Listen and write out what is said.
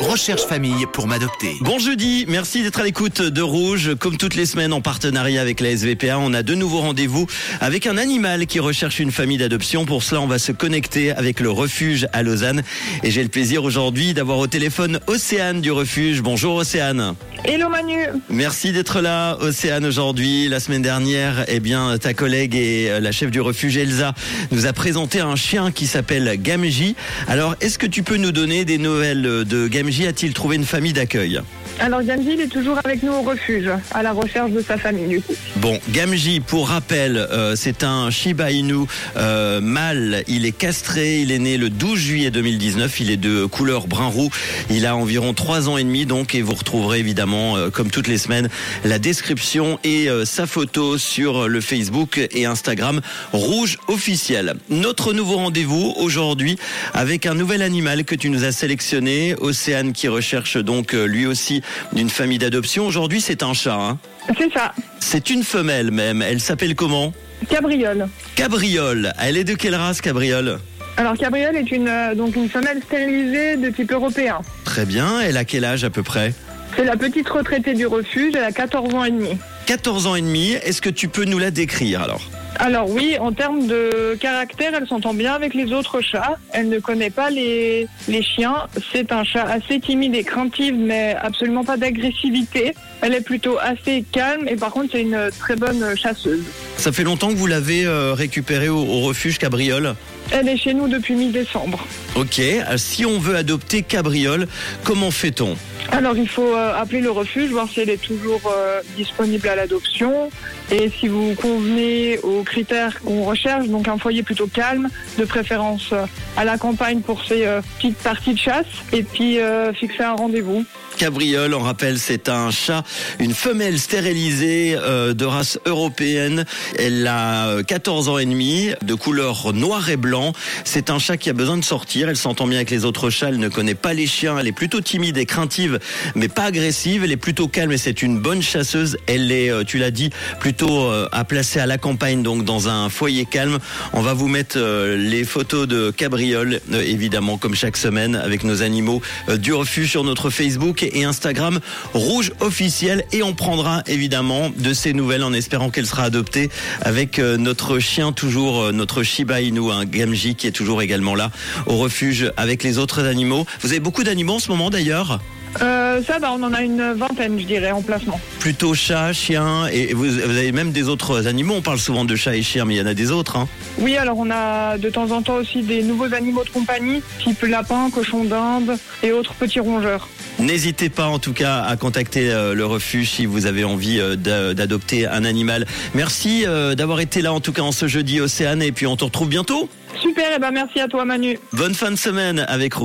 Recherche famille pour m'adopter. Bon jeudi, merci d'être à l'écoute de Rouge. Comme toutes les semaines en partenariat avec la SVPA, on a de nouveaux rendez-vous avec un animal qui recherche une famille d'adoption. Pour cela, on va se connecter avec le refuge à Lausanne. Et j'ai le plaisir aujourd'hui d'avoir au téléphone Océane du refuge. Bonjour Océane. Hello Manu. Merci d'être là, Océane, aujourd'hui. La semaine dernière, eh bien, ta collègue et euh, la chef du refuge, Elsa, nous a présenté un chien qui s'appelle Gamji. Alors, est-ce que tu peux nous donner des nouvelles de Gamji A-t-il trouvé une famille d'accueil? Alors Gamji, il est toujours avec nous au refuge, à la recherche de sa famille. Bon, Gamji, pour rappel, euh, c'est un Shiba Inu euh, mâle. Il est castré. Il est né le 12 juillet 2019. Il est de couleur brun-roux. Il a environ 3 ans et demi, donc, et vous retrouverez évidemment, euh, comme toutes les semaines, la description et sa photo sur le Facebook et Instagram Rouge officiel. Notre nouveau rendez-vous aujourd'hui avec un nouvel animal que tu nous as sélectionné, Océane, qui recherche donc lui aussi d'une famille d'adoption. Aujourd'hui, c'est un chat. hein. C'est ça, C'est une femelle même. Elle s'appelle comment? Cabriole. Cabriole. Elle est de quelle race, Cabriole? Alors Cabriole est une, euh, donc une femelle stérilisée de type européen. Très bien. Elle a quel âge à peu près? C'est la petite retraitée du refuge, elle a 14 ans et demi. 14 ans et demi. Est-ce que tu peux nous la décrire alors? Alors oui, en termes de caractère, elle s'entend bien avec les autres chats. Elle ne connaît pas les, les chiens. C'est un chat assez timide et craintif, mais absolument pas d'agressivité. Elle est plutôt assez calme et par contre c'est une très bonne chasseuse. Ça fait longtemps que vous l'avez euh, récupérée au, au refuge Cabriole? Elle est chez nous depuis mi-décembre. Ok. Euh, Si on veut adopter Cabriole, comment fait-on? Alors il faut euh, appeler le refuge, voir si elle est toujours euh, disponible à l'adoption et si vous convenez aux critères qu'on recherche, donc un foyer plutôt calme, de préférence euh, à la campagne pour euh, petites parties de chasse, et puis fixer un rendez-vous. Cabriole, on rappelle, c'est un chat, une femelle stérilisée de race européenne. Elle a euh, 14 ans et demi, de couleur noir et blanc. C'est un chat qui a besoin de sortir. Elle s'entend bien avec les autres chats. Elle ne connaît pas les chiens. Elle est plutôt timide et craintive, mais pas agressive. Elle est plutôt calme et c'est une bonne chasseuse. Elle est, euh, tu l'as dit, plutôt euh, à placer à la campagne, donc dans un foyer calme. On va vous mettre euh, les photos de Cabriole, évidemment, comme chaque semaine, avec nos animaux du refuge sur notre Facebook et Instagram Rouge officiel. Et on prendra évidemment de ces nouvelles en espérant qu'elle sera adoptée avec notre chien, toujours notre Shiba Inu, un Gamji, qui est toujours également là au refuge avec les autres animaux. Vous avez beaucoup d'animaux en ce moment d'ailleurs? Euh, ça, bah, on en a une vingtaine, je dirais, en placement. Plutôt chat, chien, et vous, vous avez même des autres animaux. On parle souvent de chats et chiens, mais il y en a des autres. Hein. Oui, alors on a de temps en temps aussi des nouveaux animaux de compagnie, type lapin, cochon d'Inde et autres petits rongeurs. N'hésitez pas en tout cas à contacter euh, le refuge si vous avez envie euh, d'a- d'adopter un animal. Merci d'avoir été là en tout cas en ce jeudi Océane et puis on te retrouve bientôt. Super, et ben merci à toi Manu. Bonne fin de semaine avec Rouge.